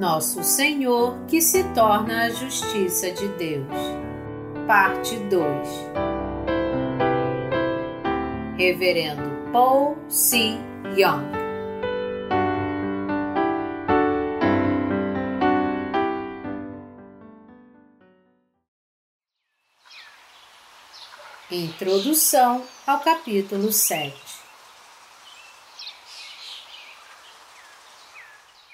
Nosso Senhor que se torna a justiça de Deus. Parte 2 Reverendo Paul C. Young Introdução ao capítulo 7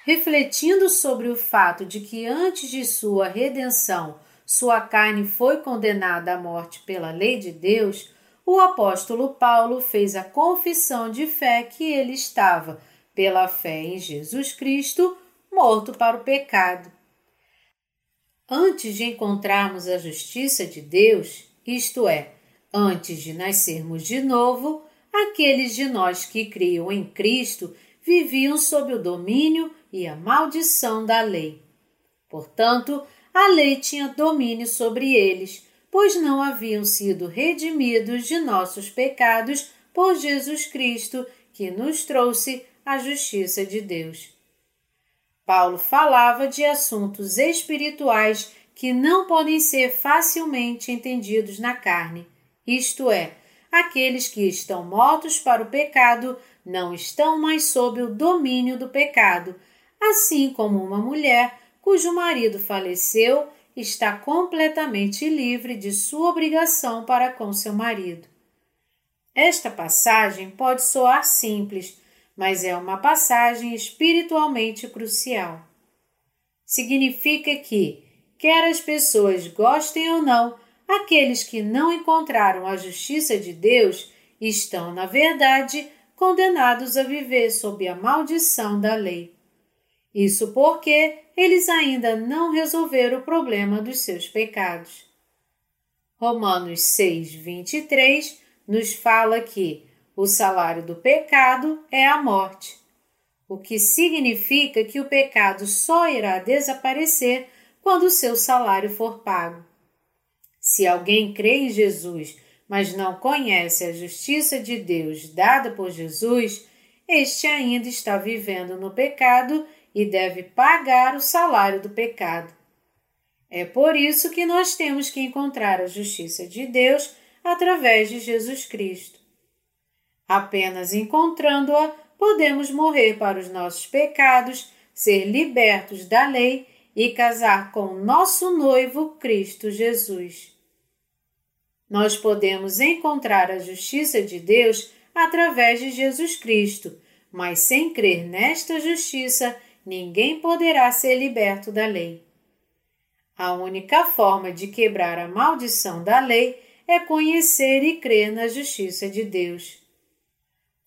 Refletindo sobre o fato de que antes de sua redenção sua carne foi condenada à morte pela lei de Deus, o apóstolo Paulo fez a confissão de fé que ele estava, pela fé em Jesus Cristo, morto para o pecado. Antes de encontrarmos a justiça de Deus, isto é, Antes de nascermos de novo, aqueles de nós que criam em Cristo viviam sob o domínio e a maldição da lei. Portanto, a lei tinha domínio sobre eles, pois não haviam sido redimidos de nossos pecados por Jesus Cristo, que nos trouxe a justiça de Deus. Paulo falava de assuntos espirituais que não podem ser facilmente entendidos na carne isto é, aqueles que estão mortos para o pecado não estão mais sob o domínio do pecado, assim como uma mulher cujo marido faleceu está completamente livre de sua obrigação para com seu marido. Esta passagem pode soar simples, mas é uma passagem espiritualmente crucial. Significa que, quer as pessoas gostem ou não, Aqueles que não encontraram a justiça de Deus estão, na verdade, condenados a viver sob a maldição da lei. Isso porque eles ainda não resolveram o problema dos seus pecados. Romanos 6, 23 nos fala que o salário do pecado é a morte, o que significa que o pecado só irá desaparecer quando o seu salário for pago. Se alguém crê em Jesus, mas não conhece a justiça de Deus dada por Jesus, este ainda está vivendo no pecado e deve pagar o salário do pecado. É por isso que nós temos que encontrar a justiça de Deus através de Jesus Cristo. Apenas encontrando-a, podemos morrer para os nossos pecados, ser libertos da lei e casar com nosso noivo Cristo Jesus. Nós podemos encontrar a justiça de Deus através de Jesus Cristo, mas sem crer nesta justiça, ninguém poderá ser liberto da lei. A única forma de quebrar a maldição da lei é conhecer e crer na justiça de Deus.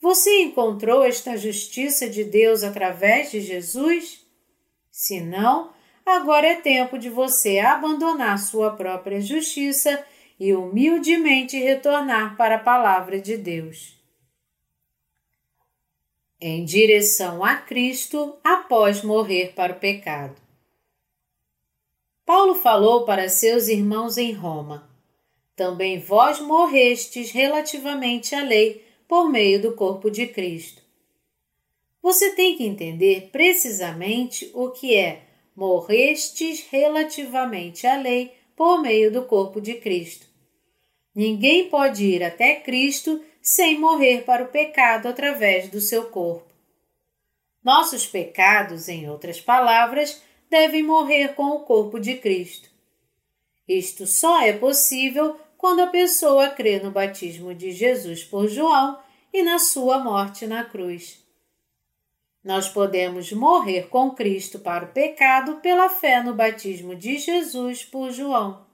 Você encontrou esta justiça de Deus através de Jesus? Se não, agora é tempo de você abandonar sua própria justiça e humildemente retornar para a palavra de Deus. Em direção a Cristo após morrer para o pecado. Paulo falou para seus irmãos em Roma: Também vós morrestes relativamente à lei por meio do corpo de Cristo. Você tem que entender precisamente o que é morrestes relativamente à lei por meio do corpo de Cristo. Ninguém pode ir até Cristo sem morrer para o pecado através do seu corpo. Nossos pecados, em outras palavras, devem morrer com o corpo de Cristo. Isto só é possível quando a pessoa crê no batismo de Jesus por João e na sua morte na cruz. Nós podemos morrer com Cristo para o pecado pela fé no batismo de Jesus por João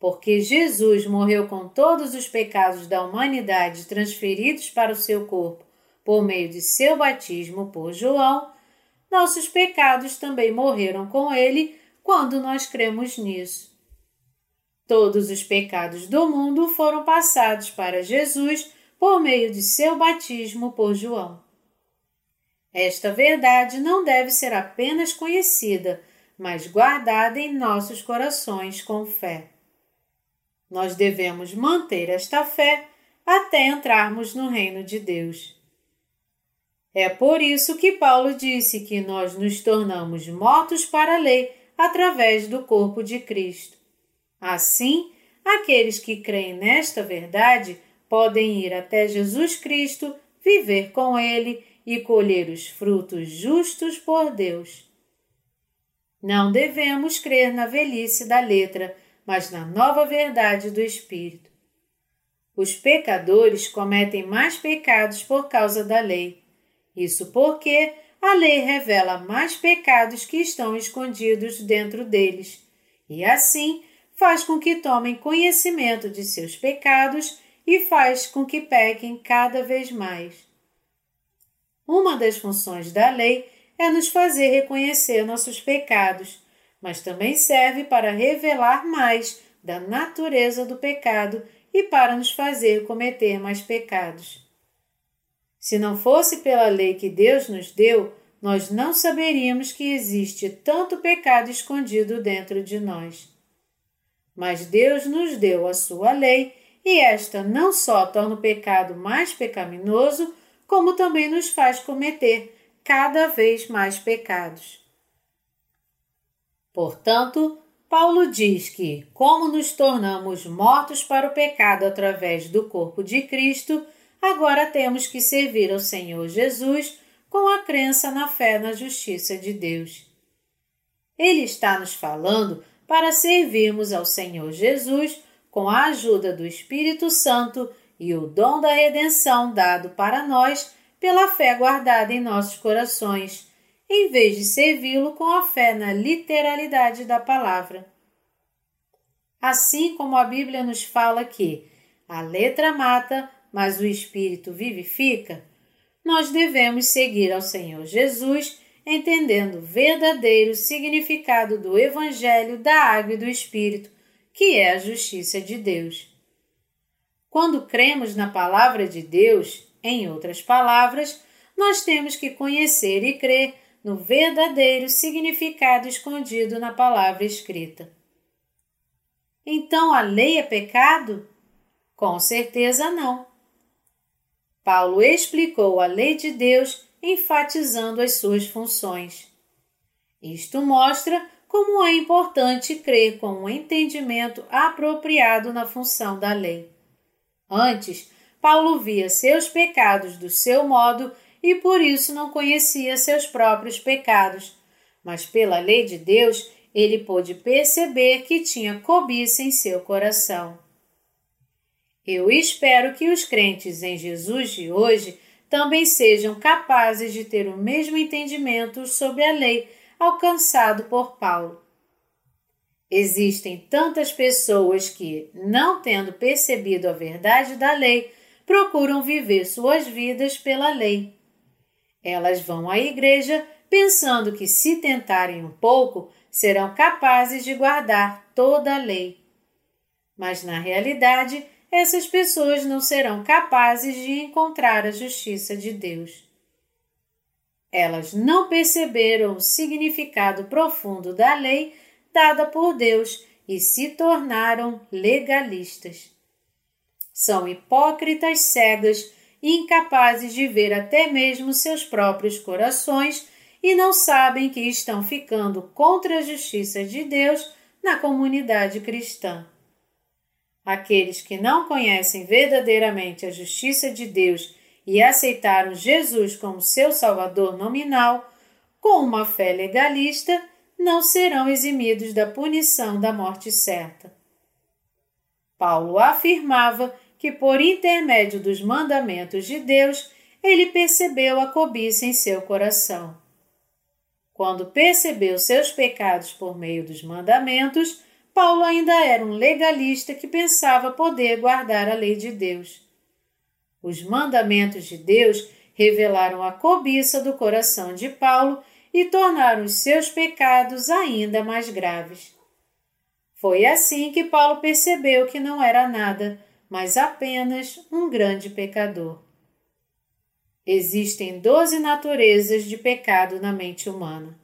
porque Jesus morreu com todos os pecados da humanidade transferidos para o seu corpo por meio de seu batismo por João, nossos pecados também morreram com ele quando nós cremos nisso. Todos os pecados do mundo foram passados para Jesus por meio de seu batismo por João. Esta verdade não deve ser apenas conhecida, mas guardada em nossos corações com fé. Nós devemos manter esta fé até entrarmos no reino de Deus. É por isso que Paulo disse que nós nos tornamos mortos para a lei através do corpo de Cristo. Assim, aqueles que creem nesta verdade podem ir até Jesus Cristo, viver com Ele e colher os frutos justos por Deus. Não devemos crer na velhice da letra, mas na nova verdade do Espírito. Os pecadores cometem mais pecados por causa da lei. Isso porque a lei revela mais pecados que estão escondidos dentro deles, e assim faz com que tomem conhecimento de seus pecados e faz com que pequem cada vez mais. Uma das funções da lei é nos fazer reconhecer nossos pecados, mas também serve para revelar mais da natureza do pecado e para nos fazer cometer mais pecados. Se não fosse pela lei que Deus nos deu, nós não saberíamos que existe tanto pecado escondido dentro de nós. Mas Deus nos deu a sua lei e esta não só torna o pecado mais pecaminoso, como também nos faz cometer cada vez mais pecados. Portanto, Paulo diz que, como nos tornamos mortos para o pecado através do corpo de Cristo, agora temos que servir ao Senhor Jesus com a crença na fé na justiça de Deus. Ele está nos falando para servirmos ao Senhor Jesus com a ajuda do Espírito Santo e o dom da redenção dado para nós pela fé guardada em nossos corações, em vez de servi-lo com a fé na literalidade da palavra. Assim como a Bíblia nos fala que a letra mata, mas o espírito vivifica, nós devemos seguir ao Senhor Jesus, entendendo o verdadeiro significado do Evangelho da Água e do Espírito, que é a justiça de Deus. Quando cremos na palavra de Deus, em outras palavras, nós temos que conhecer e crer no verdadeiro significado escondido na palavra escrita. Então a lei é pecado? Com certeza não. Paulo explicou a lei de Deus enfatizando as suas funções. Isto mostra como é importante crer com um entendimento apropriado na função da lei. Antes, Paulo via seus pecados do seu modo e por isso não conhecia seus próprios pecados, mas pela lei de Deus ele pôde perceber que tinha cobiça em seu coração. Eu espero que os crentes em Jesus de hoje também sejam capazes de ter o mesmo entendimento sobre a lei alcançado por Paulo. Existem tantas pessoas que, não tendo percebido a verdade da lei, procuram viver suas vidas pela lei. Elas vão à igreja pensando que, se tentarem um pouco, serão capazes de guardar toda a lei. Mas, na realidade, essas pessoas não serão capazes de encontrar a justiça de Deus. Elas não perceberam o significado profundo da lei dada por Deus e se tornaram legalistas. São hipócritas cegas incapazes de ver até mesmo seus próprios corações e não sabem que estão ficando contra a justiça de Deus na comunidade cristã. Aqueles que não conhecem verdadeiramente a justiça de Deus e aceitaram Jesus como seu Salvador nominal, com uma fé legalista, não serão eximidos da punição da morte certa. Paulo afirmava que, por intermédio dos mandamentos de Deus, ele percebeu a cobiça em seu coração. Quando percebeu seus pecados por meio dos mandamentos, Paulo ainda era um legalista que pensava poder guardar a lei de Deus. Os mandamentos de Deus revelaram a cobiça do coração de Paulo e tornaram os seus pecados ainda mais graves. Foi assim que Paulo percebeu que não era nada, mas apenas um grande pecador. Existem doze naturezas de pecado na mente humana.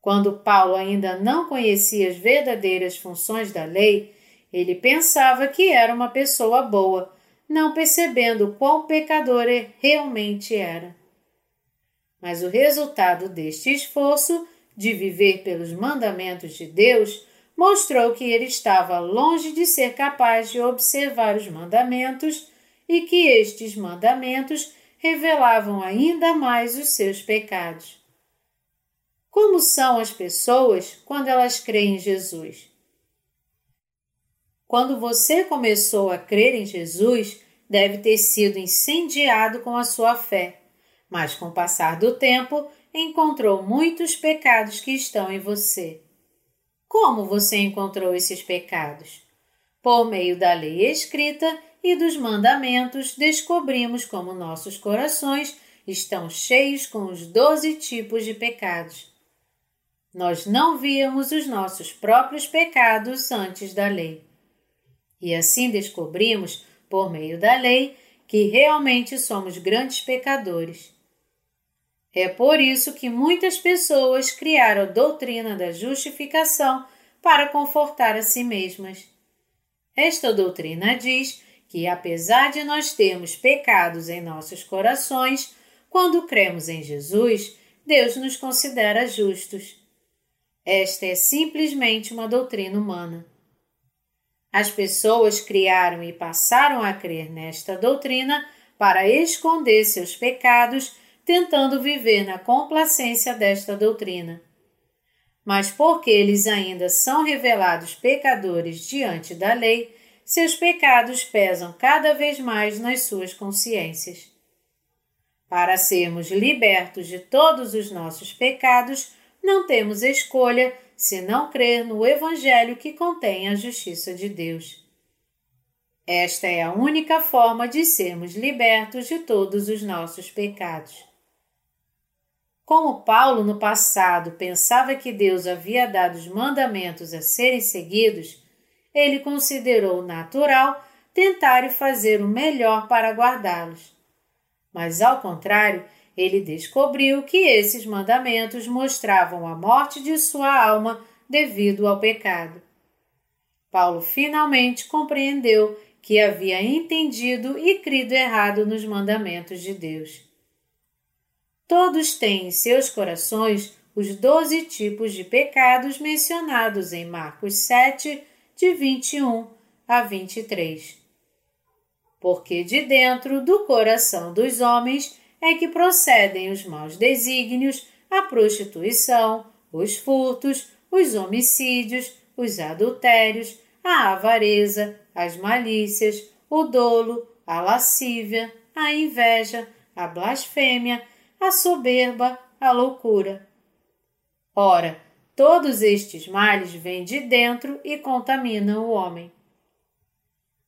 Quando Paulo ainda não conhecia as verdadeiras funções da lei, ele pensava que era uma pessoa boa, não percebendo quão pecador realmente era. Mas o resultado deste esforço de viver pelos mandamentos de Deus mostrou que ele estava longe de ser capaz de observar os mandamentos e que estes mandamentos revelavam ainda mais os seus pecados. Como são as pessoas quando elas creem em Jesus? Quando você começou a crer em Jesus, deve ter sido incendiado com a sua fé, mas com o passar do tempo encontrou muitos pecados que estão em você. Como você encontrou esses pecados? Por meio da lei escrita e dos mandamentos, descobrimos como nossos corações estão cheios com os doze tipos de pecados. Nós não víamos os nossos próprios pecados antes da lei. E assim descobrimos, por meio da lei, que realmente somos grandes pecadores. É por isso que muitas pessoas criaram a doutrina da justificação para confortar a si mesmas. Esta doutrina diz que, apesar de nós termos pecados em nossos corações, quando cremos em Jesus, Deus nos considera justos. Esta é simplesmente uma doutrina humana. As pessoas criaram e passaram a crer nesta doutrina para esconder seus pecados, tentando viver na complacência desta doutrina. Mas porque eles ainda são revelados pecadores diante da lei, seus pecados pesam cada vez mais nas suas consciências. Para sermos libertos de todos os nossos pecados, não temos escolha se não crer no Evangelho que contém a justiça de Deus. Esta é a única forma de sermos libertos de todos os nossos pecados. Como Paulo no passado pensava que Deus havia dado os mandamentos a serem seguidos, ele considerou natural tentar fazer o melhor para guardá-los. Mas, ao contrário, ele descobriu que esses mandamentos mostravam a morte de sua alma devido ao pecado. Paulo finalmente compreendeu que havia entendido e crido errado nos mandamentos de Deus. Todos têm em seus corações os doze tipos de pecados mencionados em Marcos 7, de 21 a 23. Porque de dentro do coração dos homens é que procedem os maus desígnios, a prostituição, os furtos, os homicídios, os adultérios, a avareza, as malícias, o dolo, a lascívia, a inveja, a blasfêmia, a soberba, a loucura. Ora, todos estes males vêm de dentro e contaminam o homem.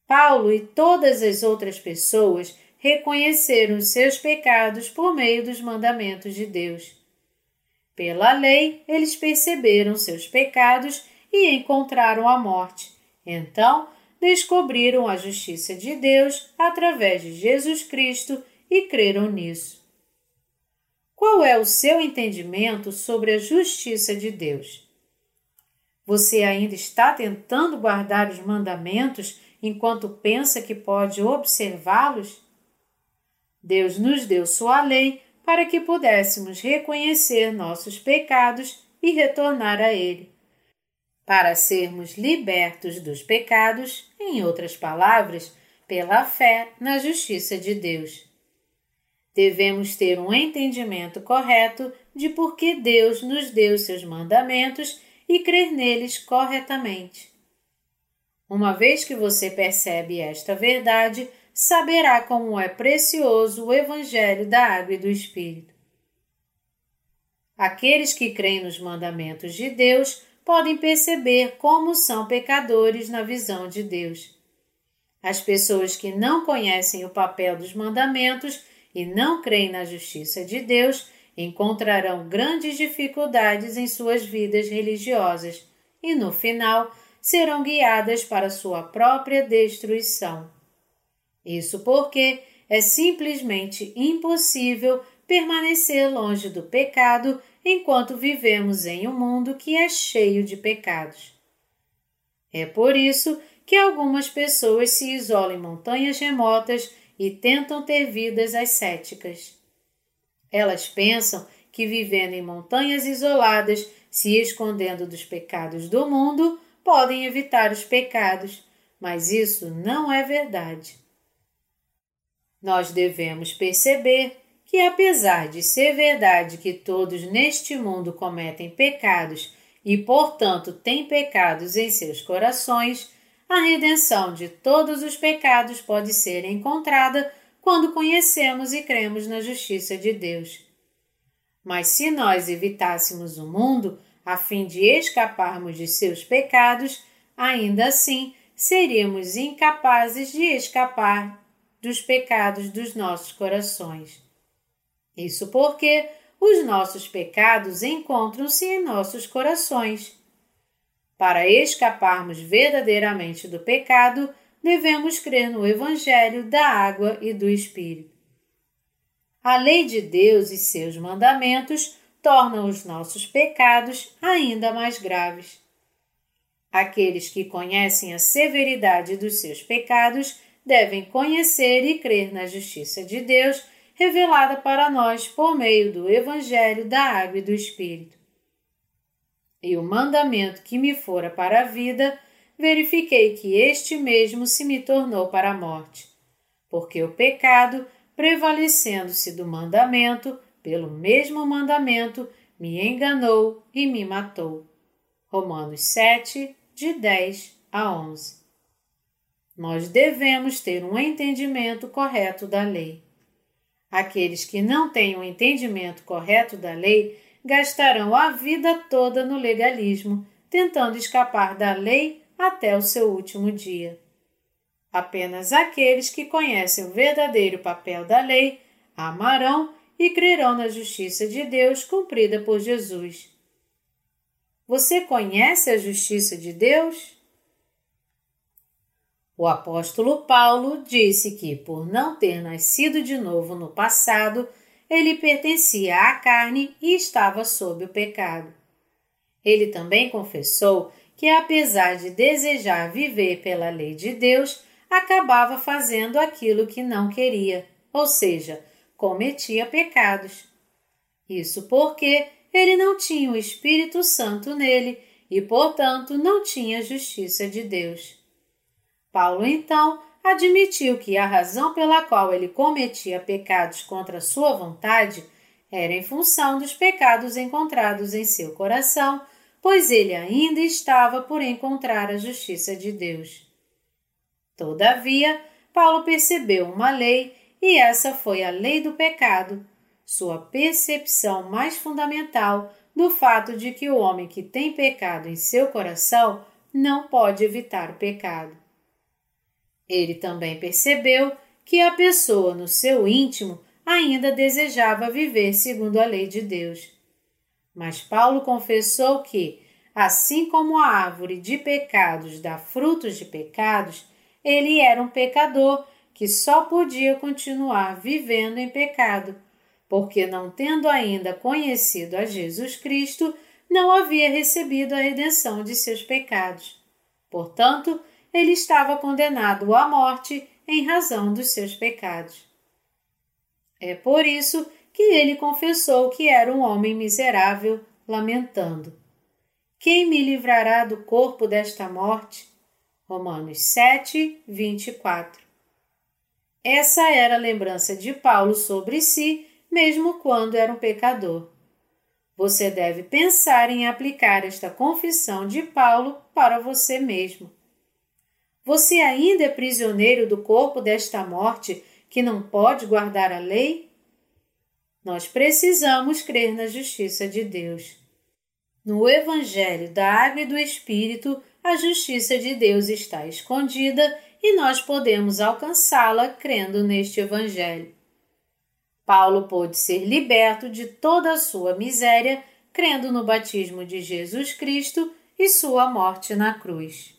Paulo e todas as outras pessoas reconheceram seus pecados por meio dos mandamentos de Deus. Pela lei, eles perceberam seus pecados e encontraram a morte. Então, descobriram a justiça de Deus através de Jesus Cristo e creram nisso. Qual é o seu entendimento sobre a justiça de Deus? Você ainda está tentando guardar os mandamentos enquanto pensa que pode observá-los? Deus nos deu sua lei para que pudéssemos reconhecer nossos pecados e retornar a Ele. Para sermos libertos dos pecados, em outras palavras, pela fé na justiça de Deus. Devemos ter um entendimento correto de por que Deus nos deu seus mandamentos e crer neles corretamente. Uma vez que você percebe esta verdade, saberá como é precioso o Evangelho da Água e do Espírito. Aqueles que creem nos mandamentos de Deus podem perceber como são pecadores na visão de Deus. As pessoas que não conhecem o papel dos mandamentos e não creem na justiça de Deus encontrarão grandes dificuldades em suas vidas religiosas e, no final, serão guiadas para sua própria destruição. Isso porque é simplesmente impossível permanecer longe do pecado enquanto vivemos em um mundo que é cheio de pecados. É por isso que algumas pessoas se isolam em montanhas remotas e tentam ter vidas ascéticas. Elas pensam que vivendo em montanhas isoladas, se escondendo dos pecados do mundo, podem evitar os pecados, mas isso não é verdade. Nós devemos perceber que, apesar de ser verdade que todos neste mundo cometem pecados e, portanto, têm pecados em seus corações, a redenção de todos os pecados pode ser encontrada quando conhecemos e cremos na justiça de Deus. Mas se nós evitássemos o mundo a fim de escaparmos de seus pecados, ainda assim seríamos incapazes de escapar dos pecados dos nossos corações. Isso porque os nossos pecados encontram-se em nossos corações. Para escaparmos verdadeiramente do pecado, devemos crer no Evangelho da água e do Espírito. A lei de Deus e seus mandamentos tornam os nossos pecados ainda mais graves. Aqueles que conhecem a severidade dos seus pecados devem conhecer e crer na justiça de Deus revelada para nós por meio do Evangelho da Água e do Espírito. E o mandamento que me fora para a vida, verifiquei que este mesmo se me tornou para a morte, porque o pecado, prevalecendo-se do mandamento, pelo mesmo mandamento, me enganou e me matou. Romanos 7, de 10 a 11. Nós devemos ter um entendimento correto da lei. Aqueles que não têm um entendimento correto da lei gastarão a vida toda no legalismo, tentando escapar da lei até o seu último dia. Apenas aqueles que conhecem o verdadeiro papel da lei amarão e crerão na justiça de Deus cumprida por Jesus. Você conhece a justiça de Deus? O apóstolo Paulo disse que, por não ter nascido de novo no passado, ele pertencia à carne e estava sob o pecado. Ele também confessou que, apesar de desejar viver pela lei de Deus, acabava fazendo aquilo que não queria, ou seja, cometia pecados. Isso porque ele não tinha o Espírito Santo nele e, portanto, não tinha a justiça de Deus. Paulo então admitiu que a razão pela qual ele cometia pecados contra sua vontade era em função dos pecados encontrados em seu coração, pois ele ainda estava por encontrar a justiça de Deus. Todavia, Paulo percebeu uma lei e essa foi a lei do pecado, sua percepção mais fundamental do fato de que o homem que tem pecado em seu coração não pode evitar o pecado. Ele também percebeu que a pessoa no seu íntimo ainda desejava viver segundo a lei de Deus. Mas Paulo confessou que, assim como a árvore de pecados dá frutos de pecados, ele era um pecador que só podia continuar vivendo em pecado, porque não tendo ainda conhecido a Jesus Cristo, não havia recebido a redenção de seus pecados. Portanto, ele estava condenado à morte em razão dos seus pecados. É por isso que ele confessou que era um homem miserável, lamentando: Quem me livrará do corpo desta morte? Romanos 7, 24. Essa era a lembrança de Paulo sobre si, mesmo quando era um pecador. Você deve pensar em aplicar esta confissão de Paulo para você mesmo. Você ainda é prisioneiro do corpo desta morte que não pode guardar a lei? Nós precisamos crer na justiça de Deus. No Evangelho da Água e do Espírito, a justiça de Deus está escondida e nós podemos alcançá-la crendo neste Evangelho. Paulo pôde ser liberto de toda a sua miséria crendo no batismo de Jesus Cristo e sua morte na cruz.